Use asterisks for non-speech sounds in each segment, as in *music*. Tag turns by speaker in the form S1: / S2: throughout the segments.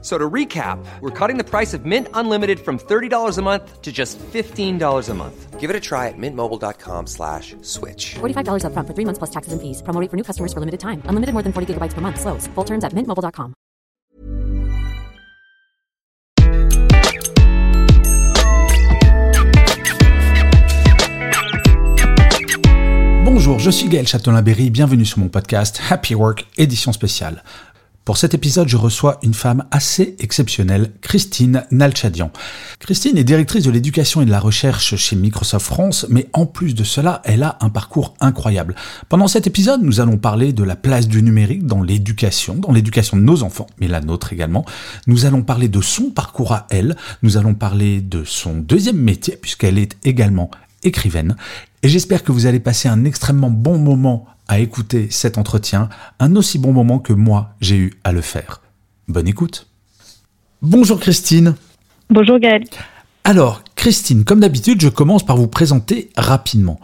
S1: So to recap, we're cutting the price of Mint Unlimited from $30 a month to just $15 a month. Give it a try at mintmobile.com slash switch.
S2: $45 up front for three months plus taxes and fees. Promo rate for new customers for limited time. Unlimited more than 40 gigabytes per month. Slows. Full terms at mintmobile.com.
S3: Bonjour, je suis Gaël Châtelain-Berry, bienvenue sur mon podcast Happy Work, édition spéciale. Pour cet épisode, je reçois une femme assez exceptionnelle, Christine Nalchadian. Christine est directrice de l'éducation et de la recherche chez Microsoft France, mais en plus de cela, elle a un parcours incroyable. Pendant cet épisode, nous allons parler de la place du numérique dans l'éducation, dans l'éducation de nos enfants, mais la nôtre également. Nous allons parler de son parcours à elle, nous allons parler de son deuxième métier, puisqu'elle est également écrivaine. Et j'espère que vous allez passer un extrêmement bon moment à écouter cet entretien, un aussi bon moment que moi j'ai eu à le faire. Bonne écoute. Bonjour Christine.
S4: Bonjour Gaël.
S3: Alors, Christine, comme d'habitude, je commence par vous présenter rapidement.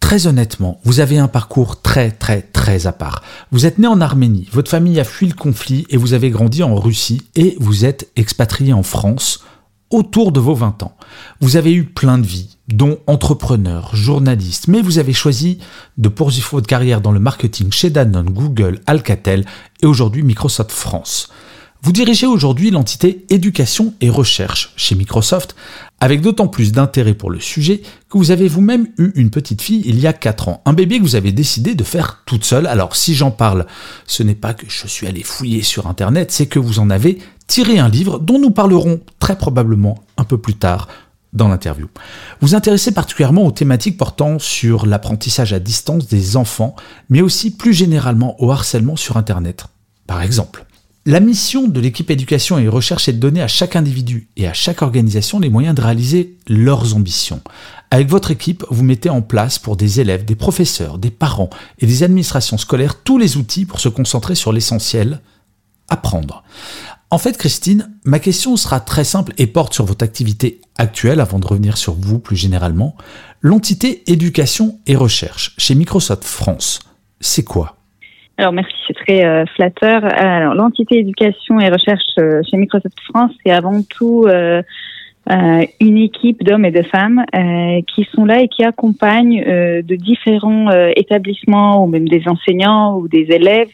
S3: Très honnêtement, vous avez un parcours très très très à part. Vous êtes né en Arménie, votre famille a fui le conflit et vous avez grandi en Russie et vous êtes expatrié en France autour de vos 20 ans. Vous avez eu plein de vies, dont entrepreneur, journaliste, mais vous avez choisi de poursuivre votre carrière dans le marketing chez Danone, Google, Alcatel et aujourd'hui Microsoft France. Vous dirigez aujourd'hui l'entité éducation et recherche chez Microsoft, avec d'autant plus d'intérêt pour le sujet que vous avez vous-même eu une petite fille il y a 4 ans, un bébé que vous avez décidé de faire toute seule. Alors si j'en parle, ce n'est pas que je suis allé fouiller sur Internet, c'est que vous en avez tiré un livre dont nous parlerons très probablement un peu plus tard dans l'interview. Vous intéressez particulièrement aux thématiques portant sur l'apprentissage à distance des enfants, mais aussi plus généralement au harcèlement sur Internet, par exemple. La mission de l'équipe éducation et recherche est de donner à chaque individu et à chaque organisation les moyens de réaliser leurs ambitions. Avec votre équipe, vous mettez en place pour des élèves, des professeurs, des parents et des administrations scolaires tous les outils pour se concentrer sur l'essentiel, apprendre. En fait, Christine, ma question sera très simple et porte sur votre activité actuelle avant de revenir sur vous plus généralement. L'entité éducation et recherche chez Microsoft France, c'est quoi?
S4: Alors merci, c'est très euh, flatteur. Alors l'entité éducation et recherche euh, chez Microsoft France, c'est avant tout euh, une équipe d'hommes et de femmes qui sont là et qui accompagnent de différents établissements ou même des enseignants ou des élèves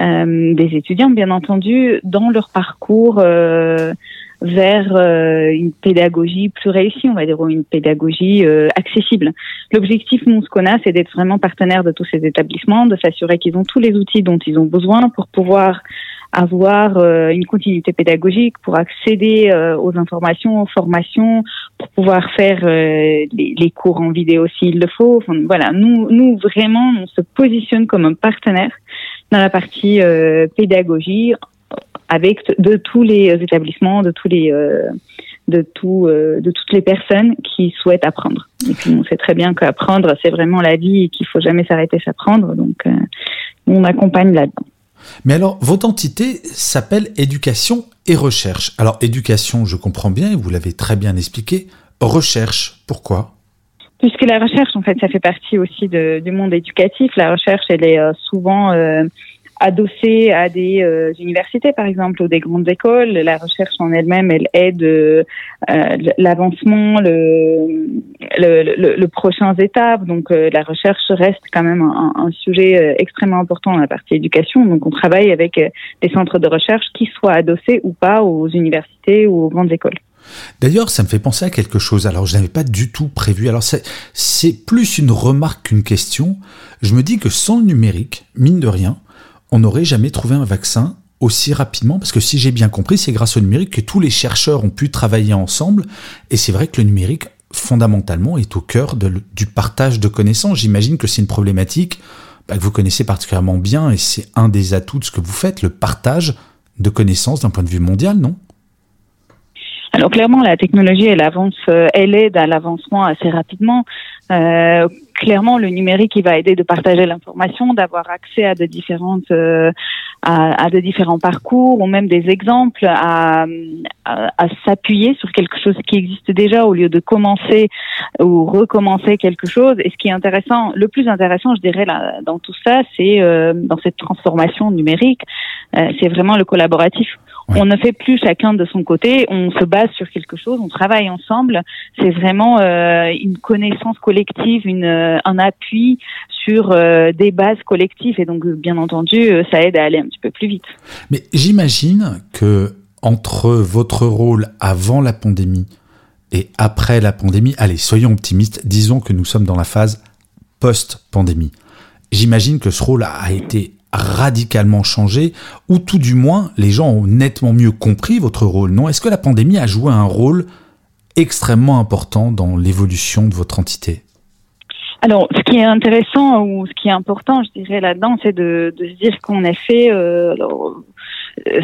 S4: des étudiants, bien entendu, dans leur parcours euh, vers euh, une pédagogie plus réussie, on va dire, ou une pédagogie accessible. L'objectif, nous, ce qu'on a, c'est d'être vraiment partenaire de tous ces établissements, de s'assurer qu'ils ont tous les outils dont ils ont besoin pour pouvoir avoir une continuité pédagogique, pour accéder aux informations, aux formations, pour pouvoir faire les, les, cours en vidéo s'il le faut. Voilà, nous, nous vraiment, on se positionne comme un partenaire dans la partie euh, pédagogie avec de tous les établissements, de tous les euh, de tout euh, de toutes les personnes qui souhaitent apprendre. Et puis on sait très bien qu'apprendre c'est vraiment la vie et qu'il faut jamais s'arrêter s'apprendre. Donc on accompagne là-dedans.
S3: Mais alors, votre entité s'appelle éducation et recherche. Alors, éducation, je comprends bien, vous l'avez très bien expliqué. Recherche, pourquoi?
S4: Puisque la recherche, en fait, ça fait partie aussi de, du monde éducatif. La recherche, elle est euh, souvent euh, adossée à des euh, universités, par exemple, ou des grandes écoles. La recherche en elle-même, elle aide euh, l'avancement, le, le, le, le, prochain étapes. Donc, la recherche reste quand même un, un, sujet extrêmement important dans la partie éducation. Donc, on travaille avec des centres de recherche qui soient adossés ou pas aux universités ou aux grandes écoles.
S3: D'ailleurs, ça me fait penser à quelque chose. Alors, je n'avais pas du tout prévu. Alors, c'est plus une remarque qu'une question. Je me dis que sans le numérique, mine de rien, on n'aurait jamais trouvé un vaccin aussi rapidement, parce que si j'ai bien compris, c'est grâce au numérique que tous les chercheurs ont pu travailler ensemble. Et c'est vrai que le numérique, fondamentalement, est au cœur du partage de connaissances. J'imagine que c'est une problématique bah, que vous connaissez particulièrement bien, et c'est un des atouts de ce que vous faites, le partage de connaissances d'un point de vue mondial, non?
S4: Alors clairement, la technologie, elle avance, euh, elle aide à l'avancement assez rapidement. Euh, clairement, le numérique, il va aider de partager l'information, d'avoir accès à de différentes, euh, à, à, de différents parcours ou même des exemples, à, à, à s'appuyer sur quelque chose qui existe déjà au lieu de commencer ou recommencer quelque chose. Et ce qui est intéressant, le plus intéressant, je dirais, là, dans tout ça, c'est euh, dans cette transformation numérique, euh, c'est vraiment le collaboratif. On ne fait plus chacun de son côté, on se base sur quelque chose, on travaille ensemble. C'est vraiment euh, une connaissance collective, une, euh, un appui sur euh, des bases collectives. Et donc, bien entendu, ça aide à aller un petit peu plus vite.
S3: Mais j'imagine que entre votre rôle avant la pandémie et après la pandémie, allez, soyons optimistes, disons que nous sommes dans la phase post-pandémie. J'imagine que ce rôle a été radicalement changé, ou tout du moins, les gens ont nettement mieux compris votre rôle, non? Est-ce que la pandémie a joué un rôle extrêmement important dans l'évolution de votre entité?
S4: Alors, ce qui est intéressant ou ce qui est important, je dirais là-dedans, c'est de, se dire qu'on a fait.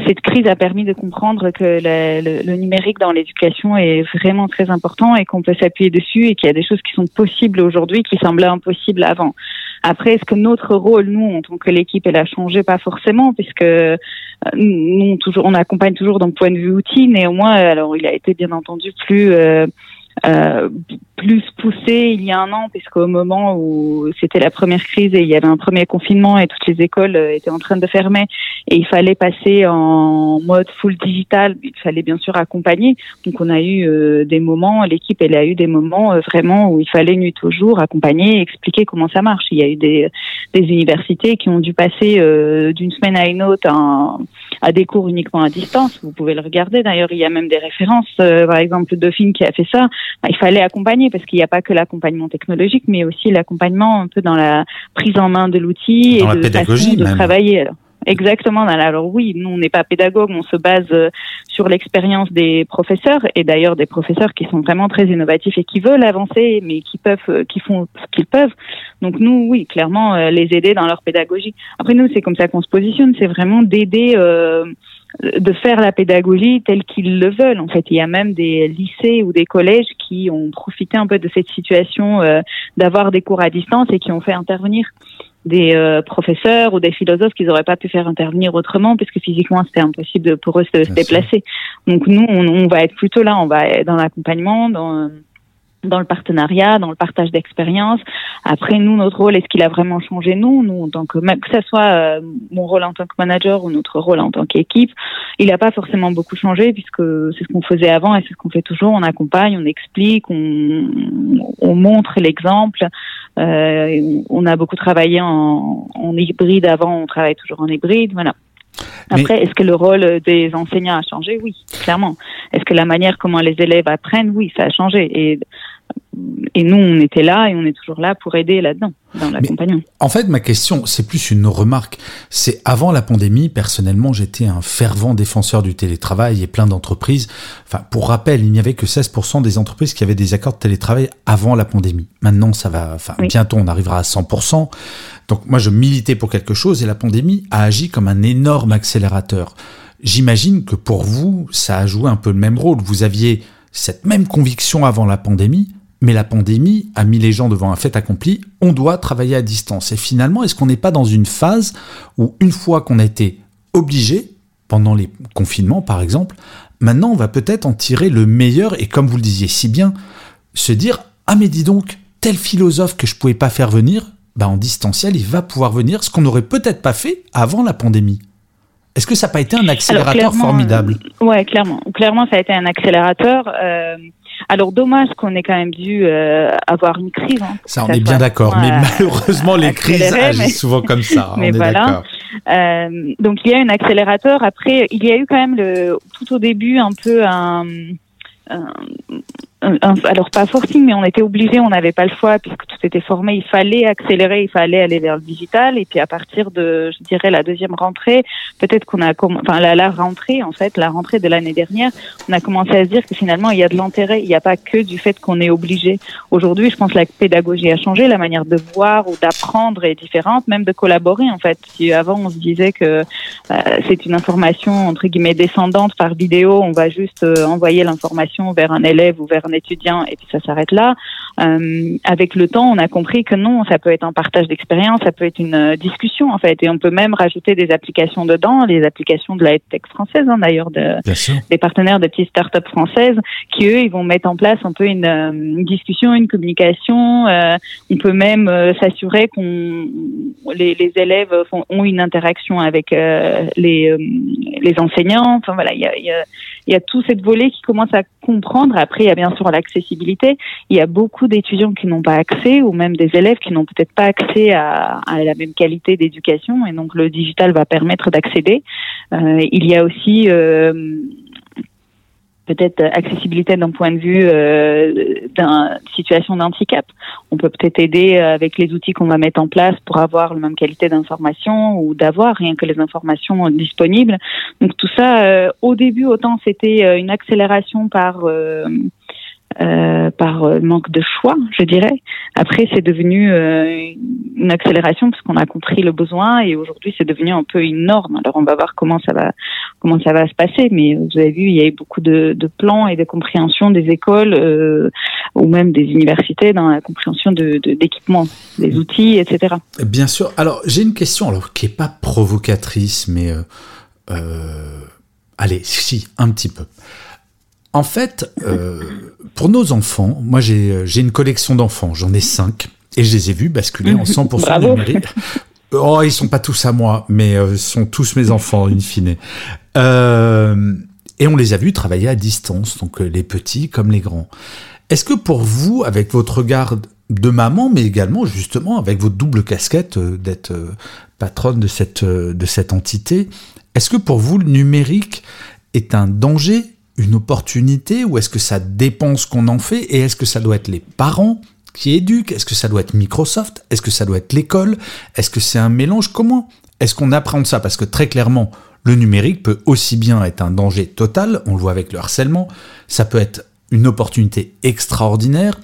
S4: Cette crise a permis de comprendre que le, le, numérique dans l'éducation est vraiment très important et qu'on peut s'appuyer dessus et qu'il y a des choses qui sont possibles aujourd'hui qui semblaient impossibles avant. Après, est-ce que notre rôle, nous, en tant que l'équipe, elle a changé Pas forcément, puisque euh, nous, toujours, on accompagne toujours d'un point de vue outil. Néanmoins, alors il a été bien entendu plus euh, euh, plus poussé il y a un an, puisqu'au moment où c'était la première crise et il y avait un premier confinement et toutes les écoles euh, étaient en train de fermer et il fallait passer en mode full digital, il fallait bien sûr accompagner. Donc on a eu euh, des moments, l'équipe elle a eu des moments vraiment où il fallait nuit au jour accompagner, expliquer comment ça marche. Il y a eu des, des universités qui ont dû passer d'une semaine à une autre à des cours uniquement à distance. Vous pouvez le regarder. D'ailleurs, il y a même des références. par exemple, Dauphine qui a fait ça il fallait accompagner parce qu'il n'y a pas que l'accompagnement technologique, mais aussi l'accompagnement un peu dans la prise en main de l'outil et
S3: de la pédagogie
S4: de travailler. Exactement. Alors oui, nous on n'est pas pédagogue, on se base euh, sur l'expérience des professeurs et d'ailleurs des professeurs qui sont vraiment très innovatifs et qui veulent avancer, mais qui peuvent, euh, qui font ce qu'ils peuvent. Donc nous, oui, clairement euh, les aider dans leur pédagogie. Après nous, c'est comme ça qu'on se positionne, c'est vraiment d'aider. Euh, de faire la pédagogie telle qu'ils le veulent. En fait, il y a même des lycées ou des collèges qui ont profité un peu de cette situation euh, d'avoir des cours à distance et qui ont fait intervenir des euh, professeurs ou des philosophes qu'ils n'auraient pas pu faire intervenir autrement puisque physiquement c'était impossible pour eux de se déplacer. Donc nous, on, on, va être plutôt là, on va être dans l'accompagnement, dans dans le partenariat, dans le partage d'expériences. Après, nous, notre rôle, est-ce qu'il a vraiment changé Nous, nous, en tant que, même que ce soit euh, mon rôle en tant que manager ou notre rôle en tant qu'équipe, il n'a pas forcément beaucoup changé puisque c'est ce qu'on faisait avant et c'est ce qu'on fait toujours. On accompagne, on explique, on, on montre l'exemple. Euh, on a beaucoup travaillé en, en hybride avant, on travaille toujours en hybride. Voilà. Après, est-ce que le rôle des enseignants a changé? Oui, clairement. Est-ce que la manière comment les élèves apprennent? Oui, ça a changé. Et et nous, on était là et on est toujours là pour aider là-dedans, dans l'accompagnement.
S3: En fait, ma question, c'est plus une remarque. C'est avant la pandémie, personnellement, j'étais un fervent défenseur du télétravail et plein d'entreprises. Enfin, pour rappel, il n'y avait que 16% des entreprises qui avaient des accords de télétravail avant la pandémie. Maintenant, ça va, enfin, bientôt, on arrivera à 100%. Donc, moi, je militais pour quelque chose et la pandémie a agi comme un énorme accélérateur. J'imagine que pour vous, ça a joué un peu le même rôle. Vous aviez cette même conviction avant la pandémie, mais la pandémie a mis les gens devant un fait accompli, on doit travailler à distance. Et finalement, est-ce qu'on n'est pas dans une phase où, une fois qu'on a été obligé, pendant les confinements par exemple, maintenant on va peut-être en tirer le meilleur et comme vous le disiez si bien, se dire Ah mais dis donc, tel philosophe que je pouvais pas faire venir, bah en distanciel, il va pouvoir venir, ce qu'on n'aurait peut-être pas fait avant la pandémie. Est-ce que ça n'a pas été un accélérateur formidable
S4: euh, Ouais, clairement. Clairement, ça a été un accélérateur. Euh, alors dommage qu'on ait quand même dû euh, avoir une crise. Hein,
S3: ça, on est bien d'accord. Mais malheureusement, les crises agissent souvent comme ça. *laughs*
S4: mais voilà. Euh, donc il y a un accélérateur. Après, il y a eu quand même le tout au début un peu un, un alors pas forcing, mais on était obligé, on n'avait pas le choix puisque tout était formé. Il fallait accélérer, il fallait aller vers le digital. Et puis à partir de, je dirais, la deuxième rentrée, peut-être qu'on a, enfin la, rentrée en fait, la rentrée de l'année dernière, on a commencé à se dire que finalement il y a de l'intérêt. Il n'y a pas que du fait qu'on est obligé. Aujourd'hui, je pense que la pédagogie a changé, la manière de voir ou d'apprendre est différente, même de collaborer en fait. Si avant on se disait que euh, c'est une information entre guillemets descendante par vidéo, on va juste euh, envoyer l'information vers un élève ou vers étudiant et puis ça s'arrête là. Euh, avec le temps, on a compris que non, ça peut être un partage d'expérience, ça peut être une euh, discussion en fait, et on peut même rajouter des applications dedans, les applications de la tech française hein, d'ailleurs, de, des partenaires de petites startups françaises, qui eux, ils vont mettre en place un peu une, une discussion, une communication. on peut même s'assurer qu'on les, les, élèves font, ont une interaction avec les, les enseignants. Enfin voilà, il y a, y, a, y a tout cette volet qui commence à comprendre. Après, il y a bien sûr l'accessibilité. Il y a beaucoup d'étudiants qui n'ont pas accès, ou même des élèves qui n'ont peut-être pas accès à, la même qualité d'éducation, et donc le digital va permettre d'accéder. Euh, il y a aussi euh, peut-être accessibilité d'un point de vue euh, d'une situation d'handicap. On peut peut-être aider avec les outils qu'on va mettre en place pour avoir la même qualité d'information ou d'avoir rien que les informations disponibles. Donc tout ça, au début, autant c'était une accélération par euh, par euh, manque de choix, je dirais. Après, c'est devenu euh, une accélération parce qu'on a compris le besoin et aujourd'hui, c'est devenu un peu une norme. Alors, on va voir comment ça va comment ça va se passer. Mais vous avez vu, il y a eu beaucoup de, de plans et de compréhension des écoles euh, ou même des universités dans la compréhension de d'équipements, des outils, etc.
S3: Bien sûr. Alors, j'ai une question alors qui est pas provocatrice, mais allez, si, un petit peu. En fait, euh, pour nos enfants, moi j'ai une collection d'enfants, j'en ai cinq, et je les ai vus basculer en 100% *laughs* numérique. Oh, ils sont pas tous à moi, mais euh, sont tous mes enfants, in fine. Euh, et on les a vus travailler à distance, donc euh, les petits comme les grands. Est-ce que pour vous, avec votre regard de maman, mais également justement avec votre double casquette euh, d'être patronne de cette, de cette entité, est-ce que pour vous le numérique est un danger une opportunité ou est-ce que ça dépend ce qu'on en fait et est-ce que ça doit être les parents qui éduquent? Est-ce que ça doit être Microsoft? Est-ce que ça doit être l'école? Est-ce que c'est un mélange? Comment est-ce qu'on apprend ça? Parce que très clairement, le numérique peut aussi bien être un danger total, on le voit avec le harcèlement, ça peut être une opportunité extraordinaire,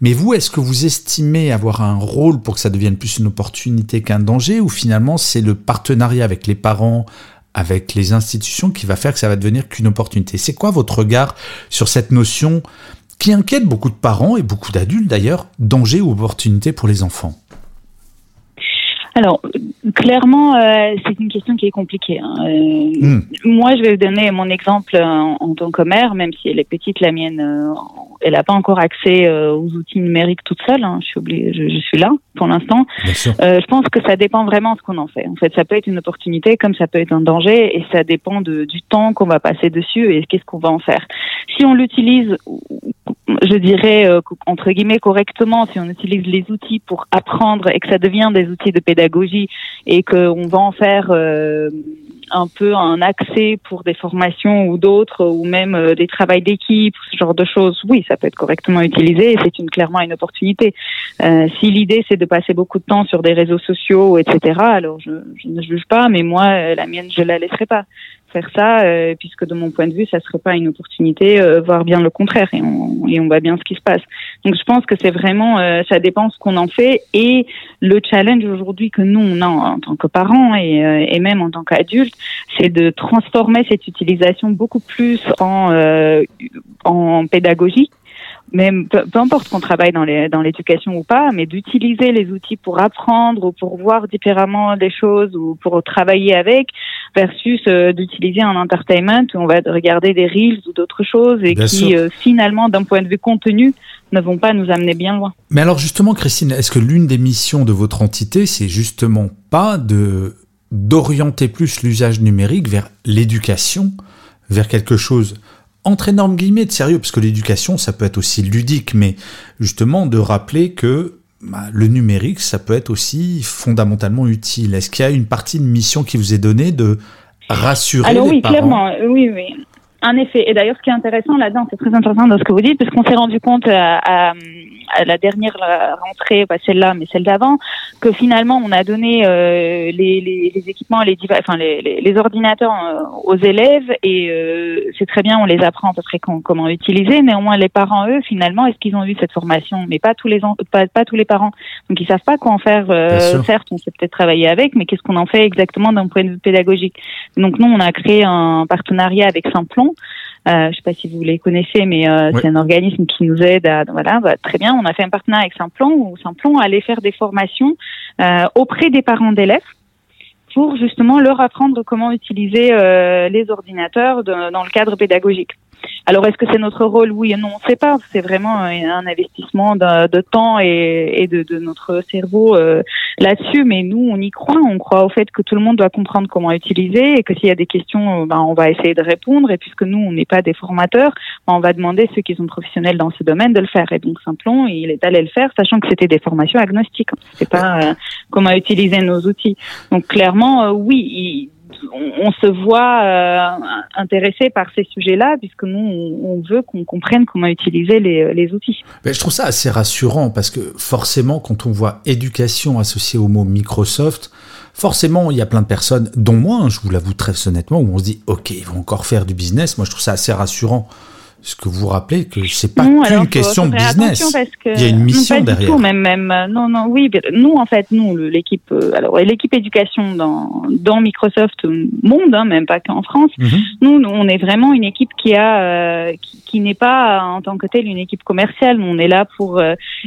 S3: mais vous, est-ce que vous estimez avoir un rôle pour que ça devienne plus une opportunité qu'un danger, ou finalement c'est le partenariat avec les parents, avec les institutions qui va faire que ça va devenir qu'une opportunité. C'est quoi votre regard sur cette notion qui inquiète beaucoup de parents et beaucoup d'adultes d'ailleurs, danger ou opportunité pour les enfants?
S4: Alors, clairement, euh, c'est une question qui est compliquée. Hein. Euh, hmm. Moi, je vais vous donner mon exemple en, tant que mère, même si elle est petite, la mienne, euh, elle n'a pas encore accès aux outils numériques toute seule. Hein. Je, suis obligée, je, suis là pour l'instant. je pense que ça dépend vraiment de ce qu'on en fait. En fait, ça peut être une opportunité comme ça peut être un danger, et ça dépend de, du temps qu'on va passer dessus et qu'est-ce qu'on va en faire. Si on l'utilise je dirais, euh, entre guillemets, correctement, si on utilise les outils pour apprendre et que ça devient des outils de pédagogie et qu'on va en faire euh, un peu un accès pour des formations ou d'autres, ou même euh, des travails d'équipe, ce genre de choses, oui, ça peut être correctement utilisé et c'est clairement une opportunité. si l'idée c'est de passer beaucoup de temps sur des réseaux sociaux, etc., alors je, je ne juge pas, mais moi, la mienne, je la laisserai pas faire ça, euh, puisque de mon point de vue, ça serait pas une opportunité, euh, voire bien le contraire, et on, et on voit bien ce qui se passe. Donc je pense que c'est vraiment, euh, ça dépend ce qu'on en fait, et le challenge aujourd'hui que nous on a en tant que parents et, euh, et même en tant qu'adultes, c'est de transformer cette utilisation beaucoup plus en en pédagogie même peu, importe qu'on travaille dans les dans l'éducation ou pas, mais d'utiliser les outils pour apprendre ou pour voir différemment des choses ou pour travailler avec, versus euh, d'utiliser un entertainment où on va regarder des reels ou d'autres choses et qui euh, finalement, d'un point de vue contenu, ne vont pas nous amener bien loin.
S3: Mais alors justement, Christine, est-ce que l'une des missions de votre entité, c'est justement pas de d'orienter plus l'usage numérique vers l'éducation, vers quelque chose entre énormes guillemets de sérieux, parce que l'éducation, ça peut être aussi ludique, mais justement de rappeler que bah, le numérique, ça peut être aussi fondamentalement utile. Est-ce qu'il y a une partie de mission qui vous est donnée de rassurer
S4: Alors
S3: oui,
S4: clairement, oui, oui. En effet. Et d'ailleurs, ce qui est intéressant là-dedans, c'est très intéressant dans ce que vous dites, parce qu'on s'est rendu compte à, la dernière rentrée, pas celle-là, mais celle d'avant, que finalement, on a donné euh, les, les, les, équipements, les, enfin, les, les ordinateurs euh, aux élèves, et euh, c'est très bien, on les apprend à peu près comment utiliser. Néanmoins, les parents, eux, finalement, est-ce qu'ils ont eu cette formation? Mais pas tous les pas, pas tous les parents. Donc, ils savent pas quoi en faire. certes, on sait peut-être travailler avec, mais qu'est-ce qu'on en fait exactement d'un point de vue pédagogique? Donc, nous, on a créé un partenariat avec Simplon je sais pas si vous les connaissez, mais c'est un organisme qui nous aide à voilà, bah, très bien. On a fait un partenariat avec Simplon où Simplon allait faire des formations auprès des parents d'élèves pour justement leur apprendre comment utiliser les ordinateurs dans le cadre pédagogique. Alors, est-ce que c'est notre rôle? Oui et non, on ne sait pas. C'est vraiment un investissement de, temps et, de, notre cerveau euh, là-dessus. Mais nous, on y croit. On croit au fait que tout le monde doit comprendre comment utiliser et que s'il y a des questions, euh, ben, on va essayer de répondre. Et puisque nous, on n'est pas des formateurs, ben, on va demander ceux qui sont professionnels dans ce domaine de le faire. Et donc, Simplon, il est allé le faire, sachant que c'était des formations agnostiques. C'est pas euh, comment utiliser nos outils. Donc, clairement, oui, il, on, se voit euh, intéressé par ces sujets-là, puisque nous, on, veut qu'on comprenne comment utiliser les, outils.
S3: Mais je trouve ça assez rassurant, parce que forcément, quand on voit éducation associée au mot Microsoft, forcément, il y a plein de personnes, dont moi, hein, je vous l'avoue très honnêtement, où on se dit, OK, ils vont encore faire du business. Moi, je trouve ça assez rassurant est-ce que vous rappelez que c'est pas qu'une question de business Il y a une mission derrière.
S4: Tout, même, même, euh, non, non, oui. Nous, en fait, nous, l'équipe, euh, alors l'équipe éducation dans, dans Microsoft Monde, hein, même pas qu'en France. Mhm. Nous, on est vraiment une équipe qui a, euh, qui, n'est pas en tant que telle une équipe commerciale. On est là pour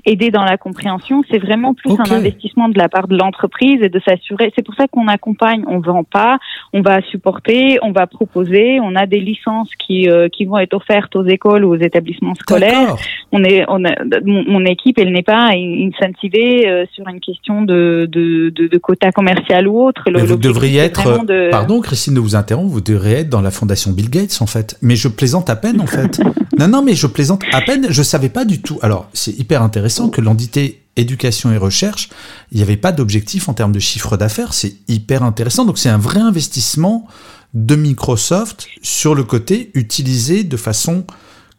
S4: aider dans la compréhension. C'est vraiment plus un investissement de la part de l'entreprise et de s'assurer. C'est pour ça qu'on accompagne. On vend pas, on va supporter, on va proposer. On a des licences qui, qui vont être offertes aux écoles ou aux établissements scolaires. On est, on a, mon, équipe, elle n'est pas incentivée euh, sur une question de, de, de, quota commercial ou autre.
S3: vous devriez être, pardon Christine de vous interrompre, vous devriez être dans la fondation Bill Gates en fait. Mais je plaisante à peine en *laughs* fait. non, non, mais je plaisante à peine. Je savais pas du tout. Alors, c'est hyper intéressant que l'entité éducation et recherche, il n'y avait pas d'objectif en termes de chiffre d'affaires. C'est hyper intéressant. Donc, c'est un vrai investissement de Microsoft sur le côté utiliser de façon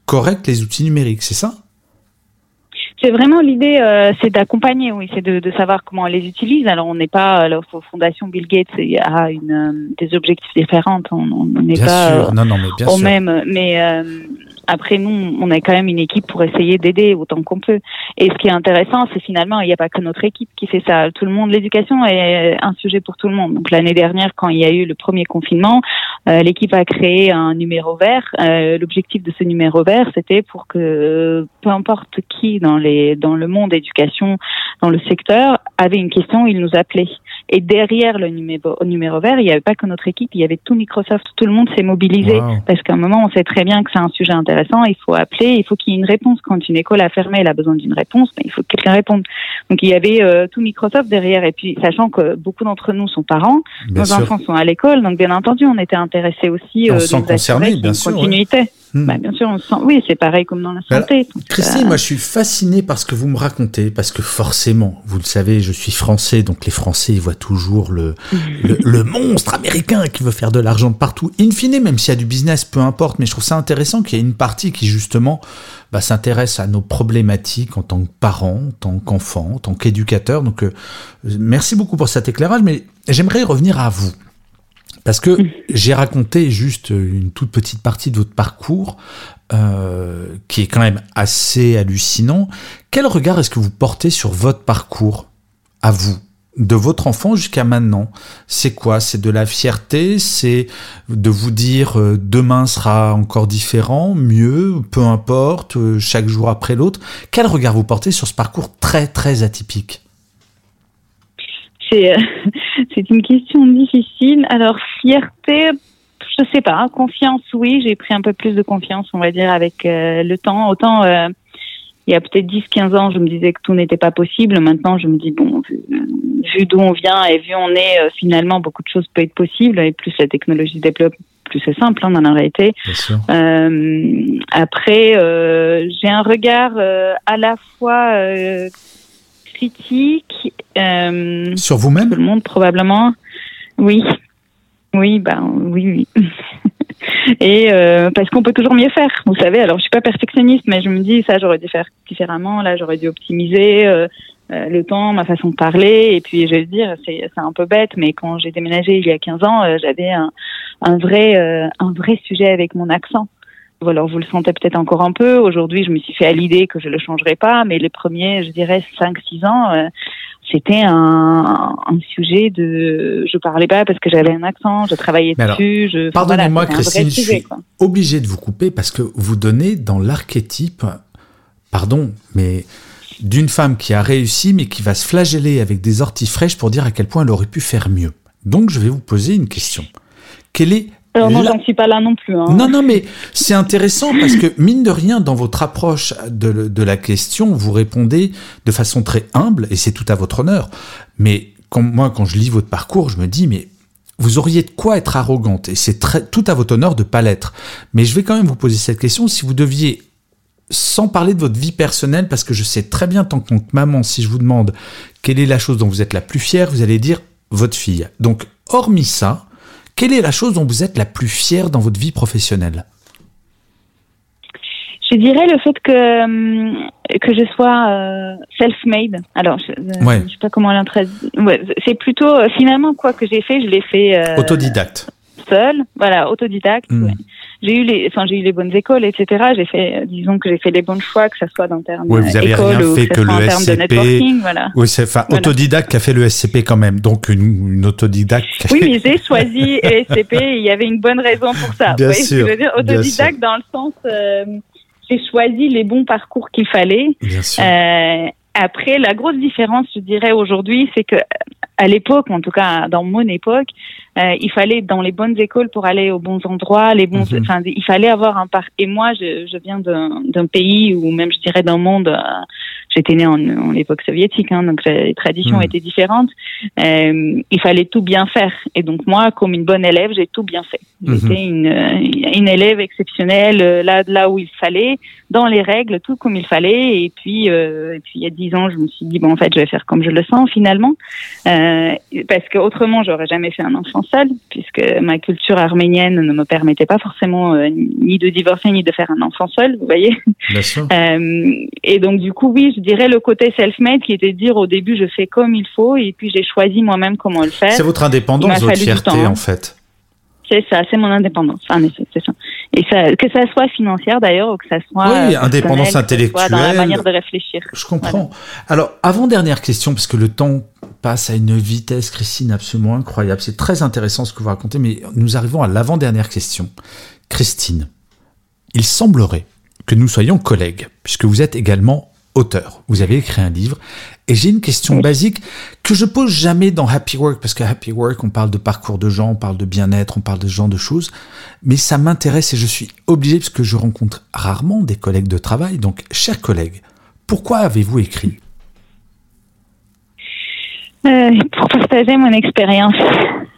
S3: correcte les outils numériques, c'est ça?
S4: C'est vraiment l'idée, euh, c'est d'accompagner, oui, c'est de, savoir comment on les utilise. Alors on n'est pas, la fondation Bill Gates a une, euh, des objectifs différents, on n'est pas
S3: non, non, mais
S4: au même, mais euh, après, nous, on est quand même une équipe pour essayer d'aider autant qu'on peut. Et ce qui est intéressant, c'est finalement, il n'y a pas que notre équipe qui fait ça. Tout le monde, l'éducation est un sujet pour tout le monde. Donc l'année dernière, quand il y a eu le premier confinement, euh, l'équipe a créé un numéro vert. Euh, L'objectif de ce numéro vert, c'était pour que peu importe qui dans les dans le monde éducation, dans le secteur, avait une question, il nous appelait. Et derrière le numéro, numéro vert, il n'y avait pas que notre équipe, il y avait tout Microsoft. Tout le monde s'est mobilisé parce qu'à un moment, on sait très bien que c'est un sujet intéressant il faut appeler, il faut qu'il y ait une réponse. Quand une école a fermé, elle a besoin d'une réponse, il faut que quelqu'un réponde. Donc il y avait euh, tout Microsoft derrière, et puis sachant que beaucoup d'entre nous sont parents, nos enfants sont à l'école, donc bien entendu, on était intéressés aussi
S3: euh, de concerner, bien sûr,
S4: continuité. Hmm. Bah, bien sûr, on sent. Oui, c'est pareil comme dans la santé.
S3: Christine, euh, moi, je suis fasciné par ce que vous me racontez, parce que forcément, vous le savez, je suis français, donc les Français ils voient toujours le, *laughs* le, le, monstre américain qui veut faire de l'argent de partout. In fine, même s'il y a du business, peu importe, mais je trouve ça intéressant qu'il y ait une partie qui justement bah, s'intéresse à nos problématiques en tant que parents, en tant qu'enfants, en tant qu'éducateurs. Donc, euh, merci beaucoup pour cet éclairage, mais j'aimerais revenir à vous. Parce que j'ai raconté juste une toute petite partie de votre parcours, euh, qui est quand même assez hallucinant. Quel regard est-ce que vous portez sur votre parcours, à vous, de votre enfant jusqu'à maintenant? C'est quoi? C'est de la fierté? C'est de vous dire euh, demain sera encore différent, mieux, peu importe, euh, chaque jour après l'autre? Quel regard vous portez sur ce parcours très très atypique?
S4: C'est c'est une question difficile. Alors, fierté, je sais pas. Confiance, oui, j'ai pris un peu plus de confiance, on va dire, avec euh, le temps. Autant, euh, il y a peut-être 10-15 ans, je me disais que tout n'était pas possible. Maintenant, je me dis, bon, vu, d'où on vient et vu on est, euh, finalement, beaucoup de choses peuvent être possibles. Et plus la technologie se développe, plus c'est simple, hein, dans la réalité. après, j'ai un regard à la fois critique.
S3: Euh, Sur vous-même
S4: Tout le monde probablement. Oui. Oui, ben oui, oui. *laughs* Et euh, parce qu'on peut toujours mieux faire, vous savez. Alors, je suis pas perfectionniste, mais je me dis ça, j'aurais dû faire différemment. Là, j'aurais dû optimiser euh, le temps, ma façon de parler. Et puis, je vais dire, c'est un peu bête, mais quand j'ai déménagé il y a 15 ans, j'avais un, un vrai un vrai sujet avec mon accent. Alors vous le sentez peut-être encore un peu. Aujourd'hui, je me suis fait à l'idée que je le changerai pas, mais les premiers, je dirais 5-6 ans, euh, c'était un, un, sujet de. Je parlais pas parce que j'avais un accent, je travaillais dessus.
S3: Pardonnez-moi, Christine, je suis obligé de vous couper parce que vous donnez dans l'archétype, pardon, mais d'une femme qui a réussi mais qui va se flageller avec des orties fraîches pour dire à quel point elle aurait pu faire mieux. Donc je vais vous poser une question. Quelle est
S4: Alors non, j'en suis pas là non plus. hein.
S3: non, non, mais c'est intéressant parce que, mine de rien, dans votre approche de, de la question, vous répondez de façon très humble, et c'est tout à votre honneur. Mais quand, moi, quand je lis votre parcours, je me dis, mais vous auriez de quoi être arrogante, et c'est tout à votre honneur de pas l'être. Mais je vais quand même vous poser cette question, si vous deviez, sans parler de votre vie personnelle, parce que je sais très bien, tant que maman, si je vous demande quelle est la chose dont vous êtes la plus fière, vous allez dire votre fille. Donc, hormis ça, quelle est la chose dont vous êtes la plus fière dans votre vie professionnelle?
S4: Je dirais le fait que hum, que je sois euh, self-made. Alors, je,
S3: Ouais.
S4: je sais pas comment l'intrer. Ouais, c'est plutôt euh, finalement quoi que j'ai fait, je l'ai fait euh,
S3: Autodidacte.
S4: seul. Voilà, autodidacte.
S3: Mm.
S4: ouais. J'ai eu les, enfin j'ai eu les bonnes écoles, etc. J'ai fait, disons que j'ai fait les bons choix, que ça soit dans termes
S3: Oui, vous avez
S4: école
S3: rien
S4: ou
S3: fait
S4: que,
S3: que le
S4: de
S3: SCP.
S4: networking, voilà.
S3: Oui, c'est enfin
S4: Voilà.
S3: autodidacte qui a fait le SCP quand même. Donc une, une autodidacte.
S4: Oui, mais *laughs* j'ai choisi SCP et il y avait une bonne raison pour ça.
S3: Bien
S4: Vous voyez ce que
S3: sûr,
S4: je veux dire? Autodidacte dans le sens, euh, j'ai choisi les bons parcours qu'il fallait.
S3: Bien sûr.
S4: Euh, après, la grosse différence, je dirais aujourd'hui, c'est que à l'époque, en tout cas dans mon époque, euh, il fallait être dans les bonnes écoles pour aller aux bons endroits, les bons,
S3: Mhm.
S4: enfin, il fallait avoir un par. Et moi, je, je viens d'un pays ou même, je dirais, d'un monde. euh, J'étais née en, en l'époque soviétique, hein, donc les traditions
S3: Mhm.
S4: étaient différentes. Euh, il fallait tout bien faire. Et donc moi, comme une bonne élève, j'ai tout bien fait.
S3: Mhm.
S4: J'étais une, euh, une élève exceptionnelle, là, là où il fallait, dans les règles, tout comme il fallait. Et puis, et puis il y a dix ans, je me suis dit bon, en fait, je vais faire comme je le sens finalement, euh, parce que autrement, j'aurais jamais fait un enfant seul, puisque ma culture arménienne ne me permettait pas forcément euh, ni de divorcer ni de faire un enfant seul. Vous voyez.
S3: Bien sûr. *laughs*
S4: Euh, et donc du coup, oui, je dirais le côté self-made qui était de dire au début, je fais comme il faut, et puis j'ai choisi moi-même comment le faire.
S3: C'est votre indépendance, votre fierté
S4: temps, hein.
S3: en fait.
S4: C'est ça, c'est mon indépendance. En effet, c'est ça. Et ça, que ça soit financière d'ailleurs, ou que ça soit
S3: Oui,
S4: euh,
S3: indépendance
S4: soit dans la
S3: intellectuelle.
S4: manière de réfléchir.
S3: Je comprends. Alors, avant-dernière question, parce que le temps passe à une vitesse, Christine, absolument incroyable. C'est très intéressant ce que vous racontez, mais nous arrivons à l'avant-dernière question. Christine, il semblerait que nous soyons collègues, puisque vous êtes également auteur. Vous avez écrit un livre. Et j'ai une question
S4: Oui.
S3: basique que je pose jamais dans Happy Work, parce que Happy Work, on parle de parcours de gens, on parle de bien-être, on parle de ce genre de choses. Mais ça m'intéresse et je suis obligé, parce que je rencontre rarement des collègues de travail. Donc, chers collègues, pourquoi avez-vous écrit
S4: Euh, pour partager mon expérience.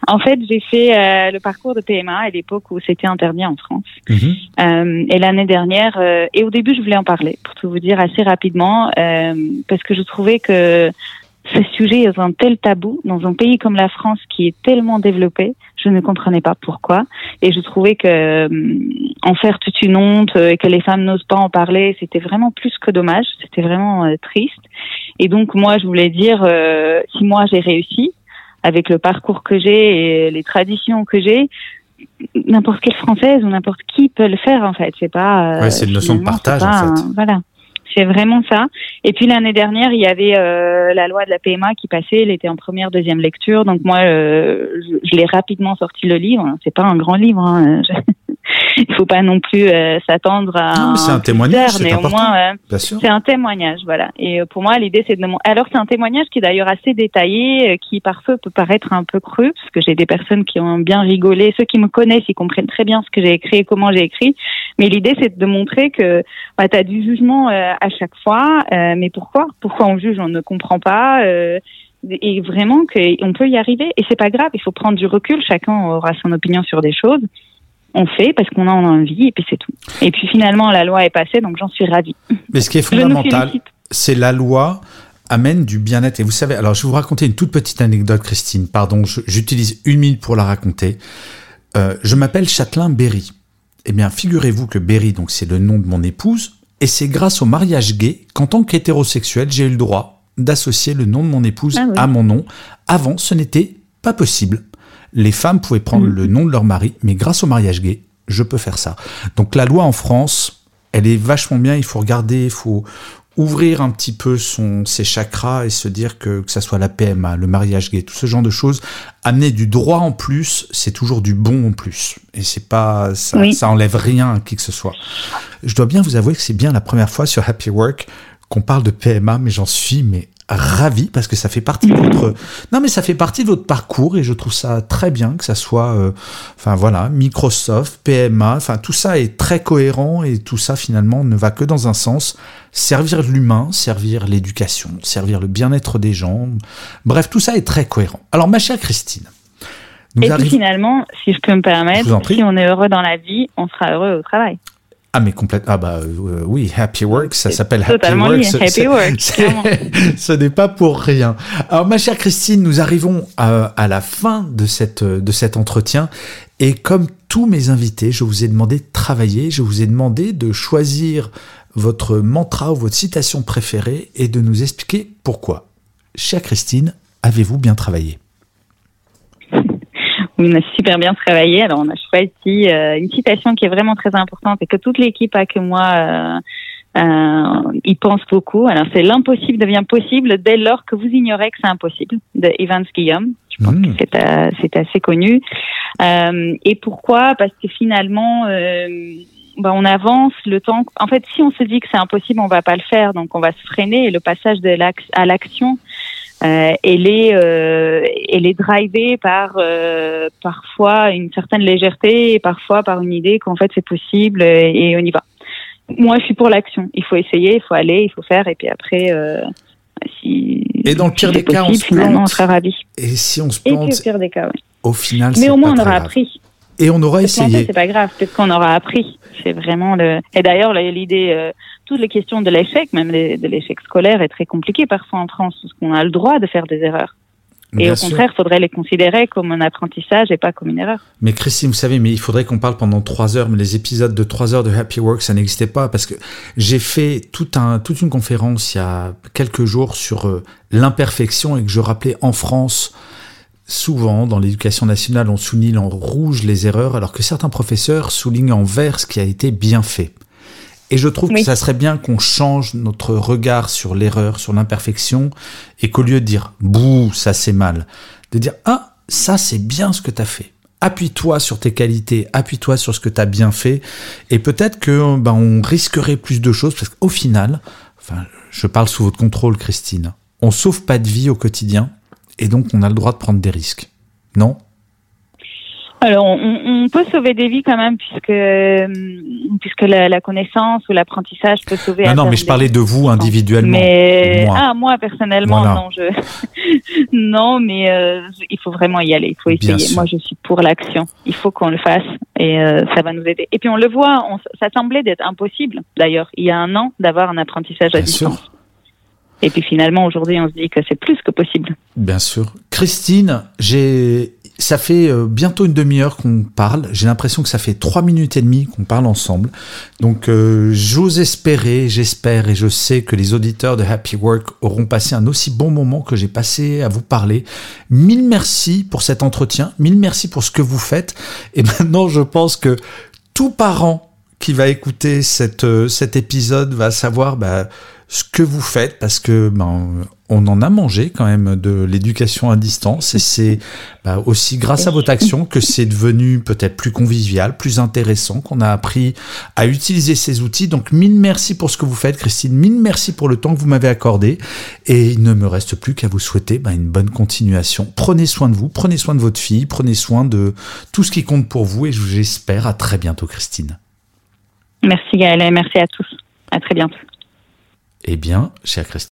S4: En fait, j'ai fait euh, le parcours de PMA à l'époque où c'était interdit en France.
S3: Mhm.
S4: Euh, et l'année dernière, euh, et au début, je voulais en parler, pour tout vous dire assez rapidement, euh, parce que je trouvais que ce sujet est un tel tabou dans un pays comme la France qui est tellement développé, je ne comprenais pas pourquoi. Et je trouvais que euh, en faire toute une honte et que les femmes n'osent pas en parler, c'était vraiment plus que dommage, c'était vraiment triste. Et donc moi, je voulais dire, euh, si moi j'ai réussi avec le parcours que j'ai et les traditions que j'ai, n'importe quelle française ou n'importe qui peut le faire en fait. C'est pas. euh,
S3: Ouais, c'est une notion de partage, en fait.
S4: un- voilà. C'est vraiment ça. Et puis l'année dernière, il y avait euh, la loi de la PMA qui passait. Elle était en première, deuxième lecture. Donc moi, euh, je, je l'ai rapidement sorti le livre. C'est pas un grand livre. Hein. *laughs* Il faut pas non plus euh, s'attendre à.
S3: Non, mais c'est un témoignage, c'est
S4: mais au
S3: important.
S4: moins, euh, c'est un témoignage, voilà. Et euh, pour moi, l'idée, c'est de. Alors, c'est un témoignage qui est d'ailleurs assez détaillé, euh, qui parfois peut paraître un peu cru, parce que j'ai des personnes qui ont bien rigolé. Ceux qui me connaissent, ils comprennent très bien ce que j'ai écrit et comment j'ai écrit. Mais l'idée, c'est de montrer que bah, tu as du jugement euh, à chaque fois. euh, mais pourquoi? Pourquoi on juge On ne comprend pas. euh, et vraiment qu'on peut y arriver. Et c'est pas grave, il faut prendre du recul. Chacun aura son opinion sur des choses. On fait parce qu'on en a envie et puis c'est tout. Et puis finalement, la loi est passée, donc j'en suis ravie.
S3: Mais ce qui est fondamental, c'est la loi amène du bien-être. Et vous savez, alors je vais vous raconter une toute petite anecdote, Christine. Pardon, j'utilise une minute pour la raconter. Euh, je m'appelle Châtelain Berry. Eh bien, figurez-vous que Berry, donc c'est le nom de mon épouse, et c'est grâce au mariage gay qu'en tant qu'hétérosexuel, j'ai eu le droit d'associer le nom de mon épouse
S4: Ah oui.
S3: à mon nom. Avant, ce n'était pas possible. Les femmes pouvaient prendre
S4: Mhm.
S3: le nom de leur mari, mais grâce au mariage gay, je peux faire ça. Donc la loi en France, elle est vachement bien. Il faut regarder, il faut ouvrir un petit peu son, ses chakras et se dire que, que ça soit la PMA, le mariage gay, tout ce genre de choses, amener du droit en plus, c'est toujours du bon en plus. Et c'est pas, ça, ça enlève rien à qui que ce soit. Je dois bien vous avouer que c'est bien la première fois sur Happy Work qu'on parle de PMA, mais j'en suis mais ravi parce que ça fait partie de votre non mais ça fait partie de votre parcours et je trouve ça très bien que ça soit euh, enfin voilà Microsoft PMA enfin tout ça est très cohérent et tout ça finalement ne va que dans un sens. Servir l'humain servir l'éducation servir le bien-être des gens. Bref tout ça est très cohérent. Alors ma chère Christine
S4: et puis finalement si je peux me permettre si on est heureux dans la vie on sera heureux au travail
S3: ah mais complètement. Ah bah euh, oui, Happy Work, ça s'appelle Happy Work.
S4: happy Work. *laughs*
S3: Ce n'est pas pour rien. Alors ma chère Christine, nous arrivons à, à, la fin de cette de cet entretien et comme tous mes invités, je vous ai demandé de travailler, je vous ai demandé de choisir votre mantra ou votre citation préférée et de nous expliquer pourquoi. Chère Christine, avez-vous bien travaillé?
S4: On a super bien travaillé. Alors, on a choisi euh, une citation qui est vraiment très importante et que toute l'équipe a que moi euh, euh, y pense beaucoup. Alors, c'est l'impossible devient possible dès lors que vous ignorez que c'est impossible de Evans Guillaume. Je pense que hmm. euh, c'est assez connu. Euh, et pourquoi? Parce que finalement, bah, on avance le temps. En fait, si on se dit que c'est impossible, on va pas le faire, donc on va se freiner. Et le passage de à l'action euh, elle est euh, elle est drivée par euh, parfois une certaine légèreté et parfois par une idée qu'en fait c'est possible et, on y va. Moi, je suis pour l'action. Il faut essayer, il faut aller, il faut faire, et puis après, si
S3: et dans le pire des cas,
S4: on se plante. on sera ravi.
S3: Et si on se plante,
S4: et au pire des cas, oui.
S3: Au final,
S4: mais au moins on aura appris.
S3: Et on aura essayé.
S4: C'est pas grave, peut-être qu'on aura appris. C'est vraiment le. Et d'ailleurs, l'idée toutes les questions de l'échec, même de l'échec scolaire, est très compliquée parfois en France, parce qu'on a le droit de faire des erreurs. et au contraire, il faudrait les considérer comme un apprentissage et pas comme une erreur.
S3: Mais Christine, vous savez, mais il faudrait qu'on parle pendant trois heures, mais les épisodes de trois heures de Happy Work, ça n'existait pas parce que j'ai fait tout un, toute une conférence il y a quelques jours sur euh, l'imperfection et que je rappelais en France, souvent dans l'éducation nationale, on souligne en rouge les erreurs alors que certains professeurs soulignent en vert ce qui a été bien fait. Et je trouve que ça serait bien qu'on change notre regard sur l'erreur, sur l'imperfection, et qu'au lieu de dire bouh, ça c'est mal, de dire ah, ça c'est bien ce que tu as fait. Appuie-toi sur tes qualités, appuie-toi sur ce que tu as bien fait, et peut-être que ben, on risquerait plus de choses, parce qu'au final, enfin, je parle sous votre contrôle, Christine, on sauve pas de vie au quotidien, et donc on a le droit de prendre des risques. Non?
S4: Alors, on, peut sauver des vies quand même, puisque euh, puisque la, connaissance ou l'apprentissage peut sauver.
S3: Non, non, mais je parlais de vous individuellement.
S4: Mais moi. ah, moi personnellement, non, je *laughs* non, mais euh, il faut vraiment y aller, il faut essayer. Moi, je suis pour l'action. Il faut qu'on le fasse et euh, ça va nous aider. Et puis on le voit, ça semblait d'être impossible d'ailleurs il y a un an d'avoir un apprentissage à distance. Et puis finalement, aujourd'hui, on se dit que c'est plus que possible.
S3: Bien sûr. Christine, j'ai ça fait euh, bientôt une demi-heure qu'on parle. J'ai l'impression que ça fait trois minutes et demie qu'on parle ensemble. Donc, euh, j'ose espérer, j'espère et je sais que les auditeurs de Happy Work auront passé un aussi bon moment que j'ai passé à vous parler. Mille merci pour cet entretien. Mille merci pour ce que vous faites. Et *laughs* maintenant, je pense que tout parent qui va écouter cette, euh, cet épisode va savoir bah, ce que vous faites parce que ben, on en a mangé quand même de l'éducation à distance et c'est bah, aussi grâce à votre action que c'est devenu peut-être plus convivial, plus intéressant, qu'on a appris à utiliser ces outils. Donc mille merci pour ce que vous faites Christine, mille merci pour le temps que vous m'avez accordé et il ne me reste plus qu'à vous souhaiter bah, une bonne continuation. Prenez soin de vous, prenez soin de votre fille, prenez soin de tout ce qui compte pour vous et j'espère à très bientôt Christine.
S4: Merci Gaëlle et merci à tous. À très bientôt.
S3: Eh bien, chère Christine.